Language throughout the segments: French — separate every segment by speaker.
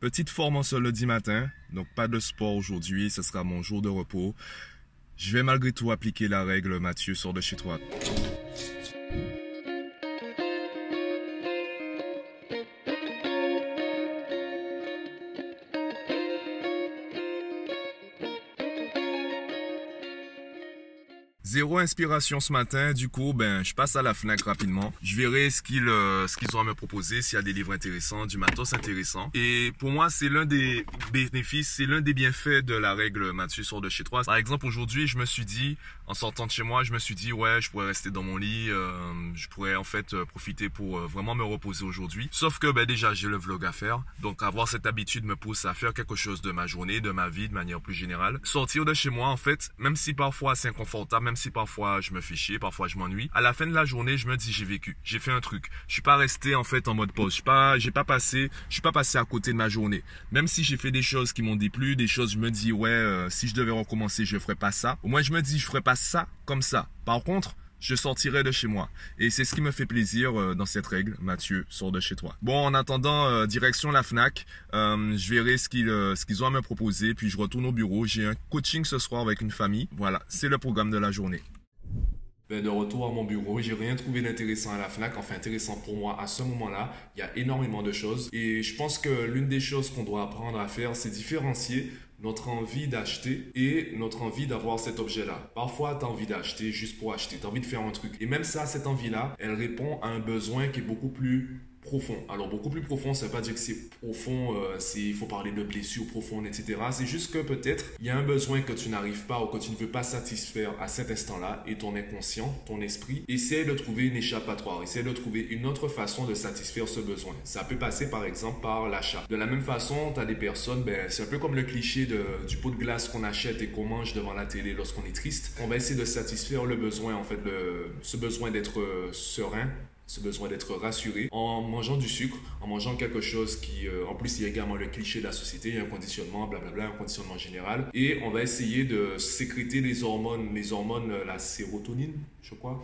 Speaker 1: Petite forme en ce lundi matin, donc pas de sport aujourd'hui, ce sera mon jour de repos. Je vais malgré tout appliquer la règle Mathieu sort de chez toi. Zéro inspiration ce matin, du coup, ben, je passe à la Fnac rapidement. Je verrai ce qu'ils euh, ce qu'ils ont à me proposer, s'il y a des livres intéressants, du matos intéressant. Et pour moi, c'est l'un des bénéfices, c'est l'un des bienfaits de la règle Mathieu sort de chez toi. Par exemple, aujourd'hui, je me suis dit, en sortant de chez moi, je me suis dit, ouais, je pourrais rester dans mon lit, euh, je pourrais en fait euh, profiter pour vraiment me reposer aujourd'hui. Sauf que, ben, déjà, j'ai le vlog à faire. Donc, avoir cette habitude me pousse à faire quelque chose de ma journée, de ma vie, de manière plus générale. Sortir de chez moi, en fait, même si parfois c'est inconfortable, même parfois je me fais chier, parfois je m'ennuie, à la fin de la journée, je me dis j'ai vécu, j'ai fait un truc. Je suis pas resté en fait en mode pause. Je pas, j'ai pas passé, je suis pas passé à côté de ma journée. Même si j'ai fait des choses qui m'ont déplu, des choses je me dis ouais, euh, si je devais recommencer, je ferais pas ça. Au moins je me dis je ferais pas ça comme ça. Par contre, je sortirai de chez moi. Et c'est ce qui me fait plaisir euh, dans cette règle. Mathieu, sors de chez toi. Bon, en attendant, euh, direction la FNAC, euh, je verrai ce qu'ils ce qu'ils ont à me proposer, puis je retourne au bureau. J'ai un coaching ce soir avec une famille. Voilà, c'est le programme de la journée. Ben, de retour à mon bureau, j'ai rien trouvé d'intéressant à la FNAC, enfin intéressant pour moi à ce moment-là. Il y a énormément de choses et je pense que l'une des choses qu'on doit apprendre à faire, c'est différencier notre envie d'acheter et notre envie d'avoir cet objet-là. Parfois, tu as envie d'acheter juste pour acheter, tu envie de faire un truc. Et même ça, cette envie-là, elle répond à un besoin qui est beaucoup plus profond. Alors beaucoup plus profond, ça veut pas dire que c'est profond, euh, il faut parler de blessures profondes, etc. C'est juste que peut-être il y a un besoin que tu n'arrives pas ou que tu ne veux pas satisfaire à cet instant-là et ton inconscient, ton esprit, essaie de trouver une échappatoire, essaie de trouver une autre façon de satisfaire ce besoin. Ça peut passer par exemple par l'achat. De la même façon, tu as des personnes, ben, c'est un peu comme le cliché de, du pot de glace qu'on achète et qu'on mange devant la télé lorsqu'on est triste. On va essayer de satisfaire le besoin, en fait, le, ce besoin d'être euh, serein ce besoin d'être rassuré en mangeant du sucre, en mangeant quelque chose qui, euh, en plus, il y a également le cliché de la société, un conditionnement, blablabla, un conditionnement général. Et on va essayer de sécréter les hormones, les hormones, euh, la sérotonine, je crois,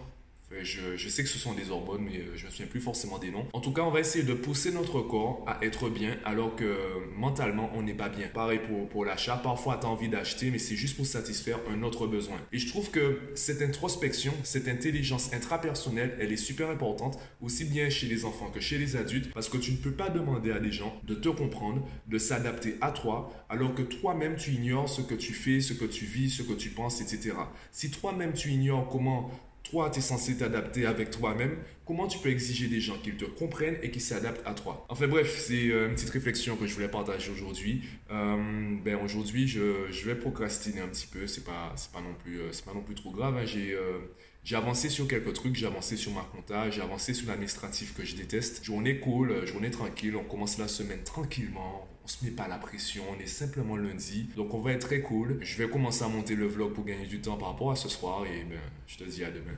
Speaker 1: je, sais que ce sont des hormones, mais euh, je ne me souviens plus forcément des noms. En tout cas, on va essayer de pousser notre corps à être bien, alors que mentalement, on n'est pas bien. Pareil pour, pour l'achat. Parfois, tu as envie d'acheter, mais c'est juste pour satisfaire un autre besoin. Et je trouve que cette introspection, cette intelligence intrapersonnelle, elle est super importante, aussi bien chez les enfants que chez les adultes, parce que tu ne peux pas demander à des gens de te comprendre, de s'adapter à toi, alors que toi-même, tu ignores ce que tu fais, ce que tu vis, ce que tu penses, etc. Si toi-même, tu ignores comment toi, tu es censé t'adapter avec toi-même. Comment tu peux exiger des gens qu'ils te comprennent et qui s'adaptent à toi? Enfin bref, c'est euh, une petite réflexion que je voulais partager aujourd'hui. Euh, ben aujourd'hui, je, je, vais procrastiner un petit peu. C'est pas, c'est pas non plus, euh, c'est pas non plus trop grave. Hein. J'ai, j'ai avancé sur quelques trucs. J'ai avancé sur ma compta. J'ai avancé sur l'administratif que je déteste. Journée cool, journée tranquille. On commence la semaine tranquillement on se met pas la pression, on est simplement lundi. Donc on va être très cool. Je vais commencer à monter le vlog pour gagner du temps par rapport à ce soir et ben, je te dis à demain.